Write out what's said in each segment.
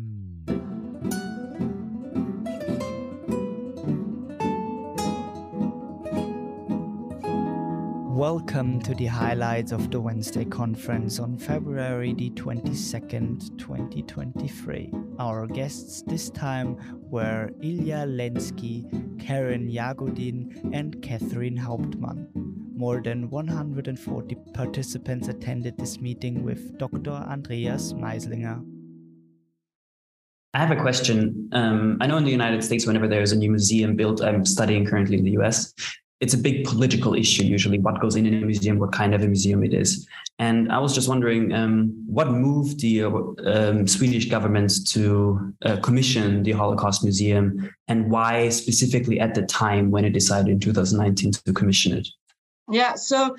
Hmm. Welcome to the highlights of the Wednesday conference on February the 22nd, 2023. Our guests this time were Ilya Lensky, Karen Jagodin, and Katherine Hauptmann. More than 140 participants attended this meeting with Dr. Andreas Maislinger. I have a question. Um, I know in the United States, whenever there's a new museum built, I'm studying currently in the US, it's a big political issue usually what goes in a museum what kind of a museum it is and i was just wondering um, what moved the um, swedish government to uh, commission the holocaust museum and why specifically at the time when it decided in 2019 to commission it yeah so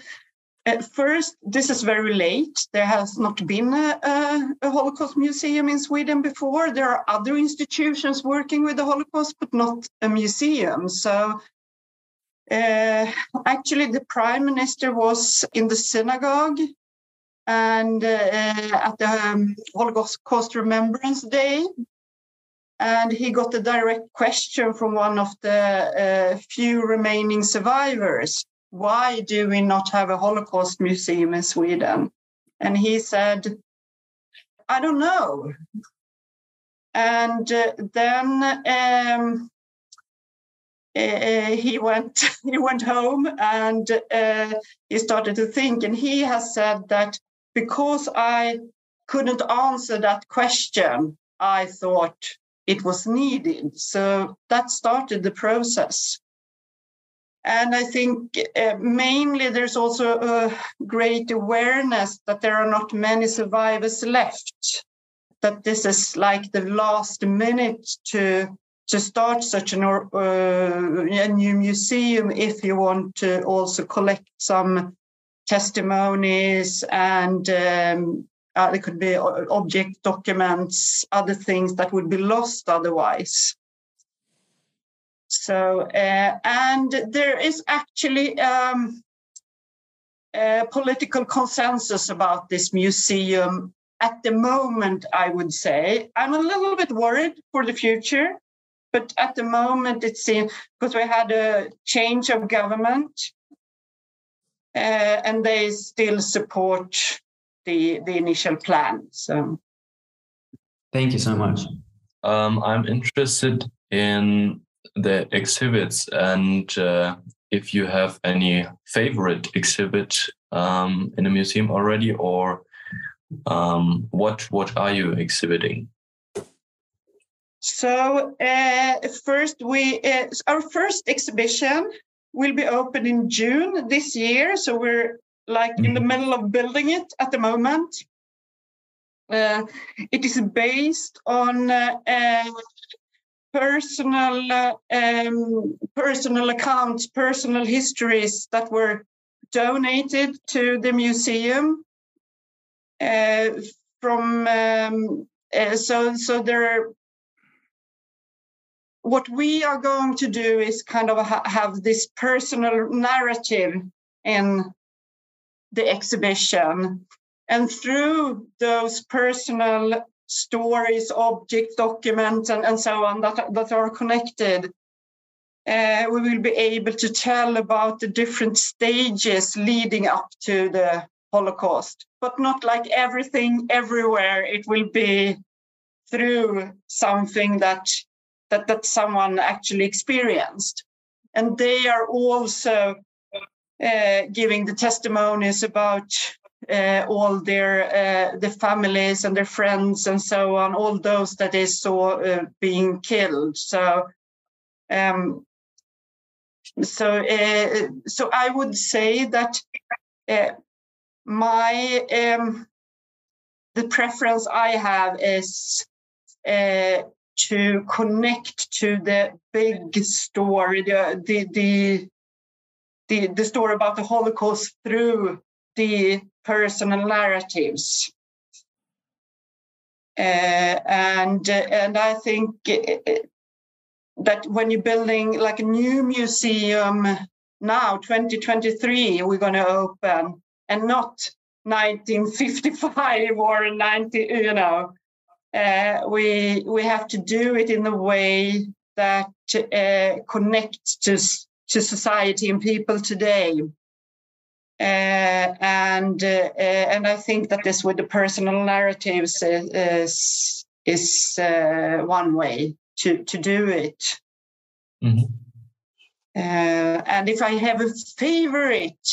at first this is very late. There has not been a, a, holocaust museum in sweden before. There are other institutions working with the holocaust but not a museum. So uh, actually, the prime minister was in the synagogue and uh, at the um, Holocaust Remembrance Day. And he got a direct question from one of the uh, few remaining survivors Why do we not have a Holocaust museum in Sweden? And he said, I don't know. And uh, then um, uh, he went he went home and uh, he started to think and he has said that because i couldn't answer that question i thought it was needed so that started the process and i think uh, mainly there's also a great awareness that there are not many survivors left that this is like the last minute to to start such an, uh, a new museum if you want to also collect some testimonies and um, uh, there could be object documents, other things that would be lost otherwise. So, uh, and there is actually um, a political consensus about this museum at the moment, I would say. I'm a little bit worried for the future but at the moment, it seems because we had a change of government, uh, and they still support the the initial plan. So, thank you so much. Um, I'm interested in the exhibits and uh, if you have any favorite exhibit um, in a museum already, or um, what what are you exhibiting? So uh, first, we uh, our first exhibition will be open in June this year. So we're like in the mm-hmm. middle of building it at the moment. Uh, it is based on uh, uh, personal um, personal accounts, personal histories that were donated to the museum uh, from. Um, so so there are what we are going to do is kind of ha- have this personal narrative in the exhibition. And through those personal stories, objects, documents, and, and so on that, that are connected, uh, we will be able to tell about the different stages leading up to the Holocaust, but not like everything everywhere. It will be through something that that, that someone actually experienced. And they are also uh, giving the testimonies about uh, all their uh, the families and their friends and so on, all those that they saw uh, being killed. So, um, so uh, so I would say that uh, my um, the preference I have is to connect to the big story, the the the, the story about the Holocaust through the personal narratives. Uh, and uh, and I think uh, that when you're building like a new museum now, 2023, we're going to open, and not 1955 or 90, you know, uh, we we have to do it in a way that uh, connects to to society and people today. Uh, and uh, uh, and I think that this with the personal narratives is is uh, one way to to do it. Mm-hmm. and if I have a favorite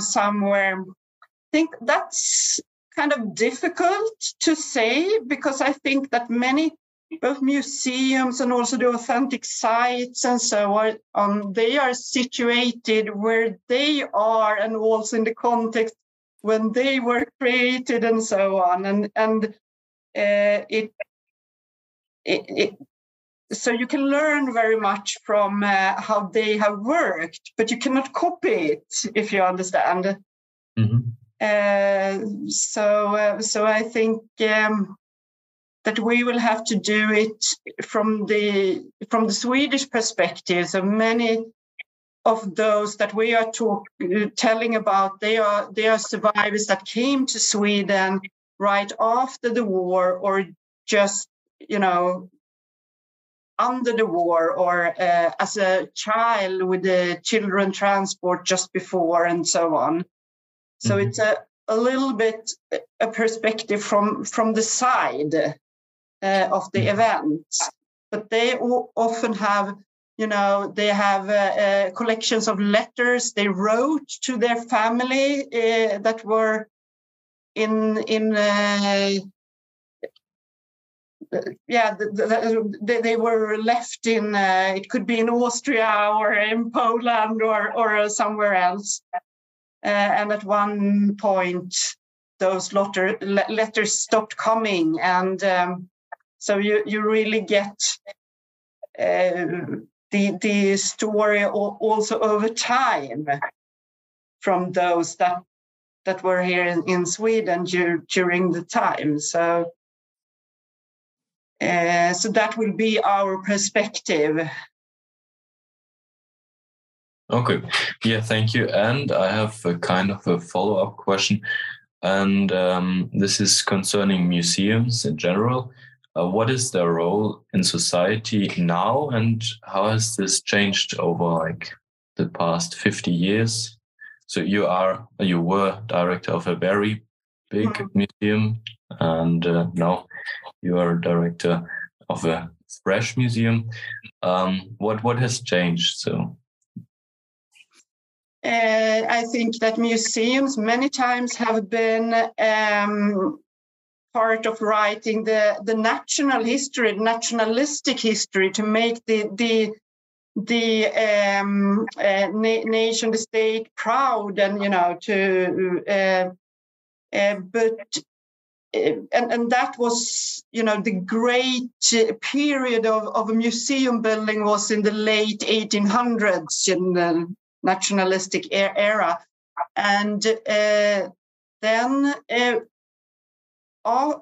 somewhere, I think that's kind of difficult to say because I think that many both museums and also the authentic sites and so on, they are situated where they are and also in the context when they were created and so on. And and uh, it, it, it so you can learn very much from uh, how they have worked, but you cannot copy it if you understand. Mm-hmm. Uh, so uh, so I think um, that we will have to do it from the from the Swedish perspective. So many of those that we are talk, telling about, they are they are survivors that came to Sweden right after the war, or just you know under the war, or uh, as a child with the children transport just before, and so on. So mm-hmm. it's a a little bit a perspective from from the side uh, of the event. But they often have, you know, they have uh, uh, collections of letters they wrote to their family uh, that were in in uh, yeah, the, the, the, they were left in. Uh, it could be in Austria or in Poland or or somewhere else. and at one point, those letter, letters stopped coming, and um, so you you really get uh, the the story also over time from those that that were here in, in Sweden dur- during the time. So uh, so that will be our perspective. Okay, yeah, thank you. And I have a kind of a follow up question, and um, this is concerning museums in general uh, what is their role in society now and how has this changed over like the past 50 years? So you are you were director of a very big mm-hmm. museum and uh, now you are director of a fresh museum. Um, what what has changed? So uh, I think that museums many times have been um, part of writing the, the national history, nationalistic history, to make the the the um, uh, na- nation, the state proud, and you know to. Uh, uh, but uh, and and that was you know the great period of, of a museum building was in the late 1800s in the nationalistic era and uh, then uh,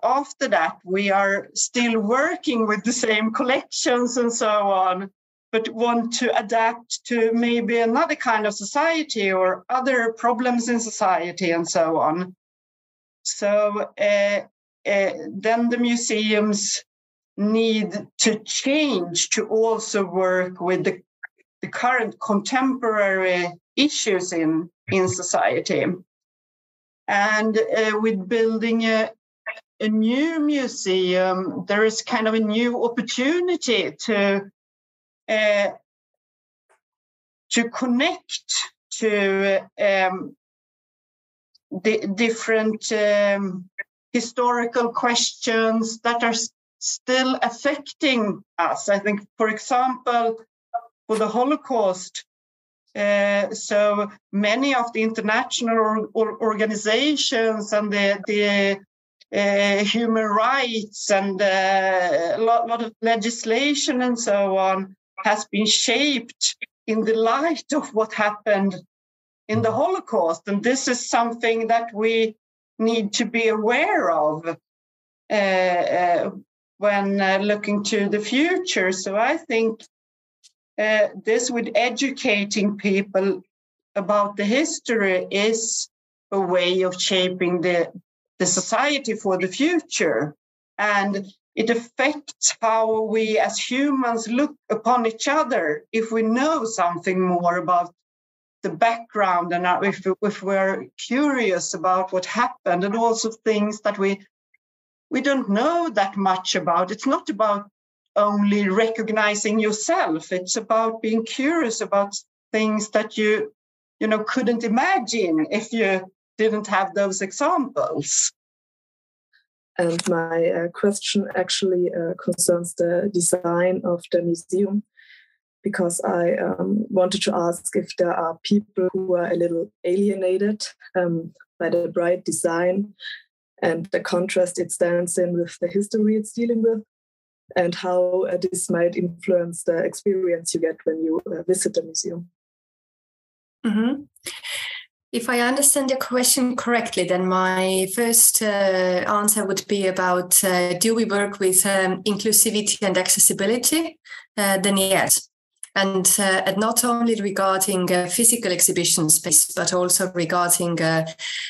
after that, we are still working with the same collections and so on, but want to adapt to maybe another kind of society or other problems in society and so on. So uh, uh, then the museums need to change to also work with the, the current contemporary issues in, in society. And uh, with building a, a new museum, there is kind of a new opportunity to uh, to connect to um, the different um, historical questions that are still affecting us. I think, for example, for the Holocaust, uh, so many of the international or, or organizations and the, the uh, human rights and uh, a lot, lot of legislation and so on has been shaped in the light of what happened in the Holocaust. And this is something that we need to be aware of uh, uh, when uh, looking to the future. So I think uh, this with educating people about the history is a way of shaping the, the society for the future. And it affects how we as humans look upon each other if we know something more about the background and if, if we're curious about what happened and also things that we we don't know that much about it's not about only recognizing yourself it's about being curious about things that you you know couldn't imagine if you didn't have those examples and my uh, question actually uh, concerns the design of the museum because I um, wanted to ask if there are people who are a little alienated um, by the bright design and the contrast it stands in with the history it's dealing with, and how uh, this might influence the experience you get when you uh, visit the museum. Mm-hmm. If I understand your question correctly, then my first uh, answer would be about uh, do we work with um, inclusivity and accessibility? Uh, then yes and, uh, and not only regarding uh, physical exhibition space, but also regarding uh,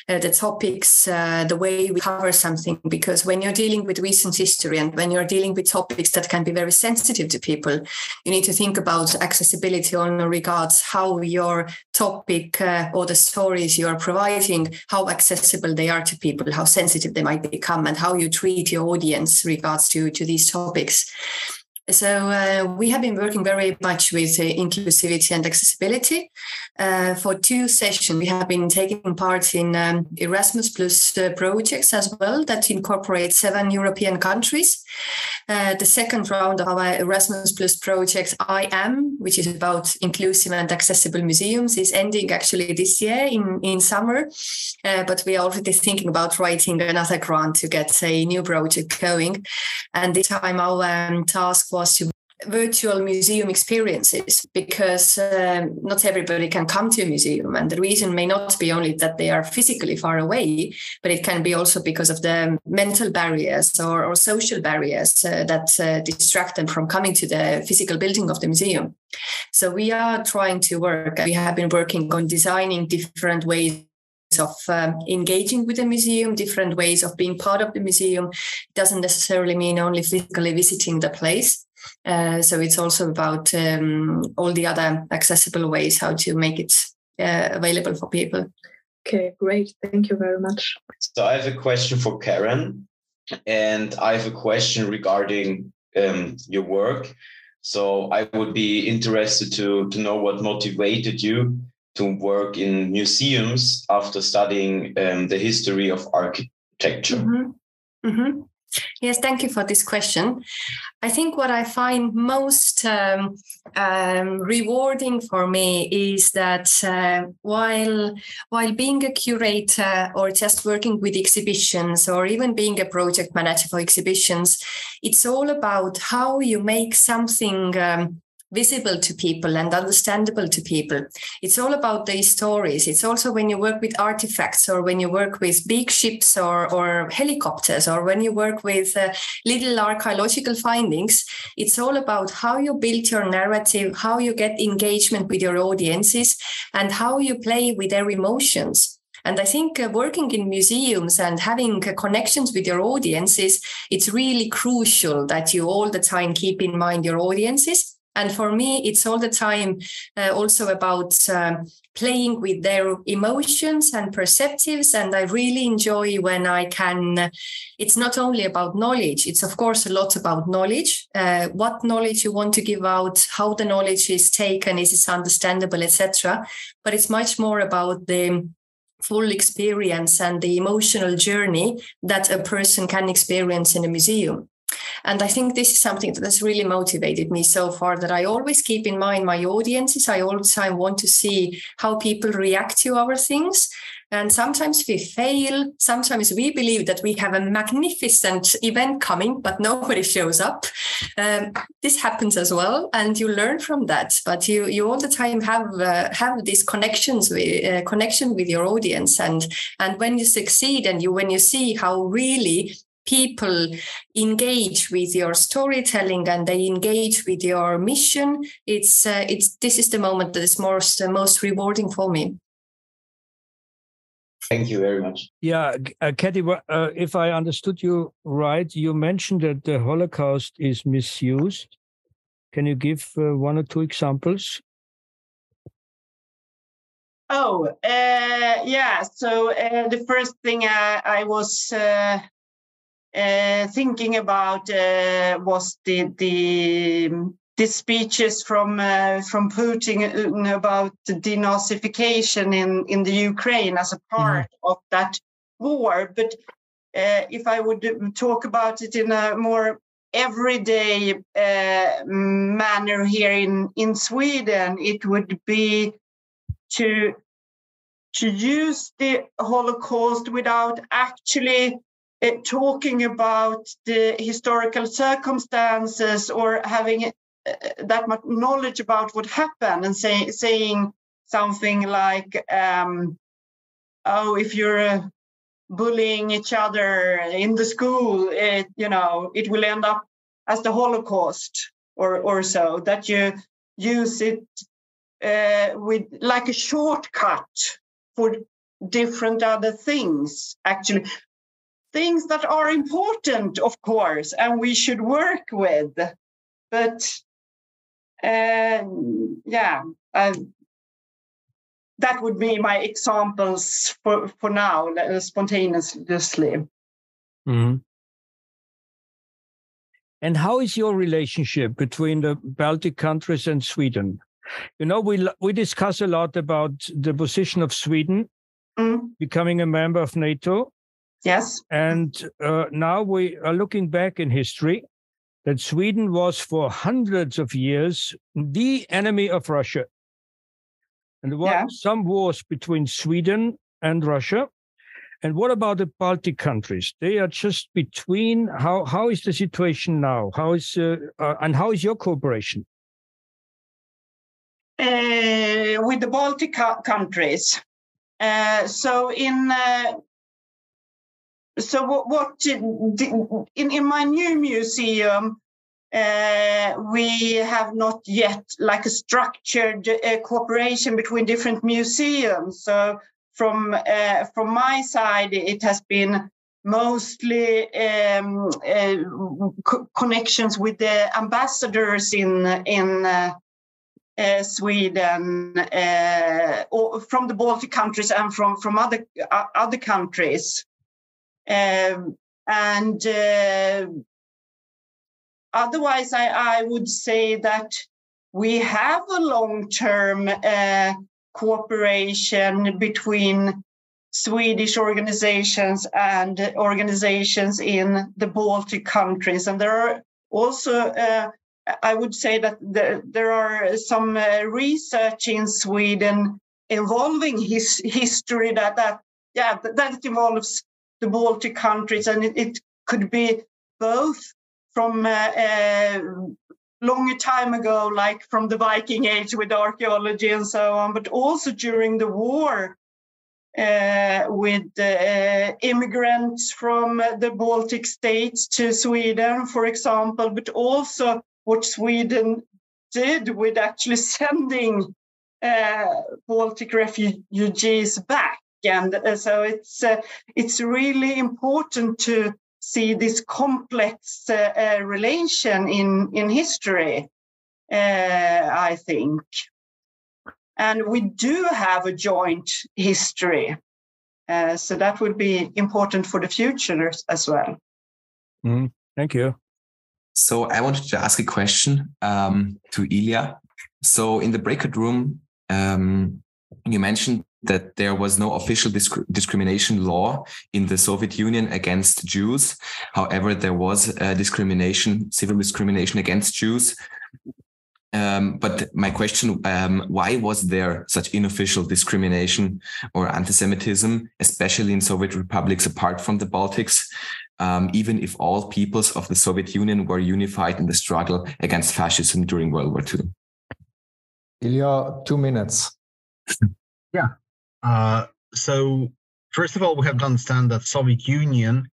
uh the topics, uh, the way we cover something. Because when you're dealing with recent history and when you're dealing with topics that can be very sensitive to people, you need to think about accessibility on regards how your topic uh, or the stories you are providing, how accessible they are to people, how sensitive they might become, and how you treat your audience regards to, to these topics. So uh, we have been working very much with uh, inclusivity and accessibility. Uh, for two sessions, we have been taking part in um, Erasmus Plus uh, projects as well that incorporate seven European countries. Uh, the second round of our Erasmus Plus project, I Am, which is about inclusive and accessible museums, is ending actually this year in, in summer. Uh, but we are already thinking about writing another grant to get a new project going. And this time our um, task to virtual museum experiences because um, not everybody can come to a museum and the reason may not be only that they are physically far away but it can be also because of the mental barriers or, or social barriers uh, that uh, distract them from coming to the physical building of the museum so we are trying to work we have been working on designing different ways of um, engaging with the museum, different ways of being part of the museum. Doesn't necessarily mean only physically visiting the place. Uh, so it's also about um, all the other accessible ways how to make it uh, available for people. Okay, great. Thank you very much. So I have a question for Karen, and I have a question regarding um, your work. So I would be interested to to know what motivated you to work in museums after studying um, the history of architecture. Mm-hmm. Mm-hmm. Yes, thank you for this question. I think what I find most um, um, rewarding for me is that uh, while while being a curator or just working with exhibitions or even being a project manager for exhibitions, it's all about how you make something um, visible to people and understandable to people. It's all about these stories. It's also when you work with artifacts or when you work with big ships or, or helicopters or when you work with uh, little archaeological findings, it's all about how you build your narrative, how you get engagement with your audiences, and how you play with their emotions. And I think uh, working in museums and having uh, connections with your audiences, it's really crucial that you all the time keep in mind your audiences and for me, it's all the time uh, also about um, playing with their emotions and perceptives. And I really enjoy when I can. It's not only about knowledge, it's of course a lot about knowledge, uh, what knowledge you want to give out, how the knowledge is taken, is it understandable, etc. But it's much more about the full experience and the emotional journey that a person can experience in a museum. And I think this is something that has really motivated me so far that I always keep in mind my audiences. I always I want to see how people react to our things. And sometimes we fail. Sometimes we believe that we have a magnificent event coming, but nobody shows up. Um, this happens as well, and you learn from that. But you you all the time have uh, have these connections with uh, connection with your audience, and and when you succeed, and you when you see how really people engage with your storytelling and they engage with your mission it's uh, it's this is the moment that is most uh, most rewarding for me Thank you very much. Yeah, uh, Katie, uh, if I understood you right, you mentioned that the Holocaust is misused. Can you give uh, one or two examples? Oh, uh, yeah. So uh, the first thing I, I was uh, uh thinking about uh, was the the the speeches from uh, from Putin about the denazification in in the Ukraine as a part mm-hmm. of that war. But if I would talk about it in a more everyday manner here in in Sweden, it would be to to use the Holocaust without actually uh, talking about the historical circumstances or having uh, that much knowledge about what happened and say, saying something like, um, "Oh, if you're uh, bullying each other in the school, it you know it will end up as the Holocaust or or so." That you use it uh, with like a shortcut for different other things actually things that are important of course and we should work with but uh, yeah uh, that would be my examples for, for now uh, spontaneously mm-hmm. and how is your relationship between the baltic countries and sweden you know, we we discuss a lot about the position of Sweden mm. becoming a member of NATO. Yes. And uh, now we are looking back in history that Sweden was for hundreds of years the enemy of Russia. And there were yeah. some wars between Sweden and Russia. And what about the Baltic countries? They are just between. How how is the situation now? How is uh, uh, and how is your cooperation? uh, with the Baltic countries. Uh, so in uh, so what, what in in my new museum uh, we have not yet like a structured uh, cooperation between different museums. So from uh, from my side, it has been mostly um, co- connections with the ambassadors in in uh, Sweden, uh, or from the Baltic countries and from from other uh, other countries, um, and uh, otherwise, I, I would say that we have a long term uh, cooperation between Swedish organizations and organizations in the Baltic countries, and there are also uh, I would say that there, there are some uh, research in Sweden involving his history that that yeah that involves the Baltic countries, and it, it could be both from uh, uh, longer time ago, like from the Viking Age with archaeology and so on, but also during the war. Uh, with uh, immigrants from the Baltic states to Sweden, for example, but also what Sweden did with actually sending uh, Baltic refugees back. And uh, so it's uh, it's really important to see this complex uh, uh, relation in in history. Uh, I think, and we do have a joint history, so that would be important for the future as well. Mm, thank you. So I wanted to ask a question um, to Ilya. So in the breakout room, um, you mentioned that there was no official disc discrimination law in the Soviet Union against Jews. However, there was discrimination, civil discrimination against Jews. Um, but my question, um, why was there such unofficial discrimination or anti-Semitism, especially in Soviet republics apart from the Baltics? um, even if all peoples of the Soviet Union were unified in the struggle against fascism during World War II. Ilya, two minutes. yeah. Uh, so, first of all, we have to understand that Soviet Union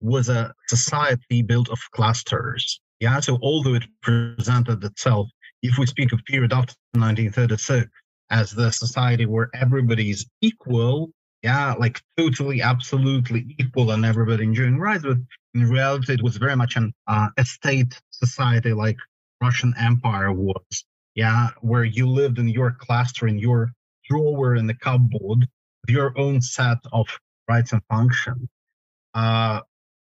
was a society built of clusters. Yeah. So, although it presented itself, if we speak of period after 1936, as the society where everybody is equal, yeah, like totally, absolutely equal and everybody enjoying rights. But in reality, it was very much an uh, a state society like Russian Empire was. Yeah, where you lived in your cluster, in your drawer in the cupboard, your own set of rights and functions. Uh,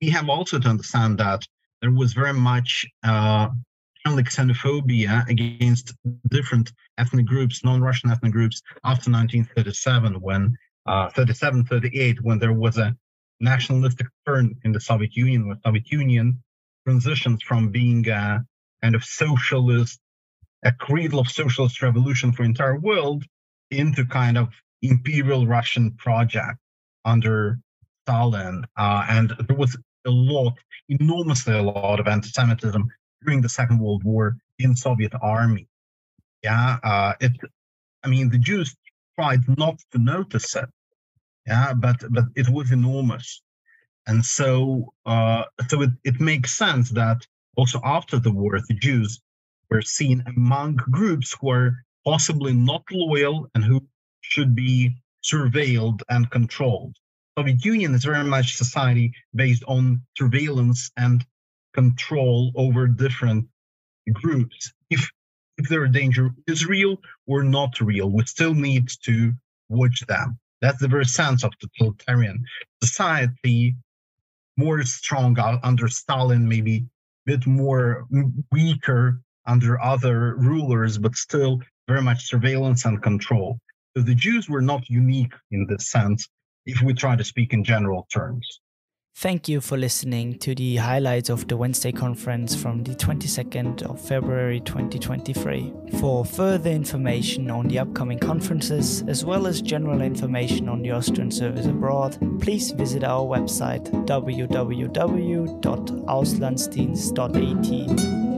we have also to understand that there was very much uh, xenophobia against different ethnic groups, non-Russian ethnic groups, after 1937, when uh, 37, 38, when there was a nationalistic turn in the Soviet Union, where Soviet Union transitions from being a kind of socialist, a cradle of socialist revolution for the entire world, into kind of imperial Russian project under Stalin. Uh, and there was a lot, enormously a lot of anti-Semitism during the Second World War in Soviet army. Yeah, uh, it. I mean, the Jews tried not to notice it. Yeah, but but it was enormous, and so uh, so it, it makes sense that also after the war, the Jews were seen among groups who are possibly not loyal and who should be surveilled and controlled. Soviet Union is very much society based on surveillance and control over different groups. If if their danger is real or not real, we still need to watch them. That's the very sense of totalitarian society, more strong under Stalin, maybe a bit more weaker under other rulers, but still very much surveillance and control. So the Jews were not unique in this sense, if we try to speak in general terms. Thank you for listening to the highlights of the Wednesday conference from the 22nd of February 2023. For further information on the upcoming conferences, as well as general information on the Austrian service abroad, please visit our website www.auslandsdienst.at.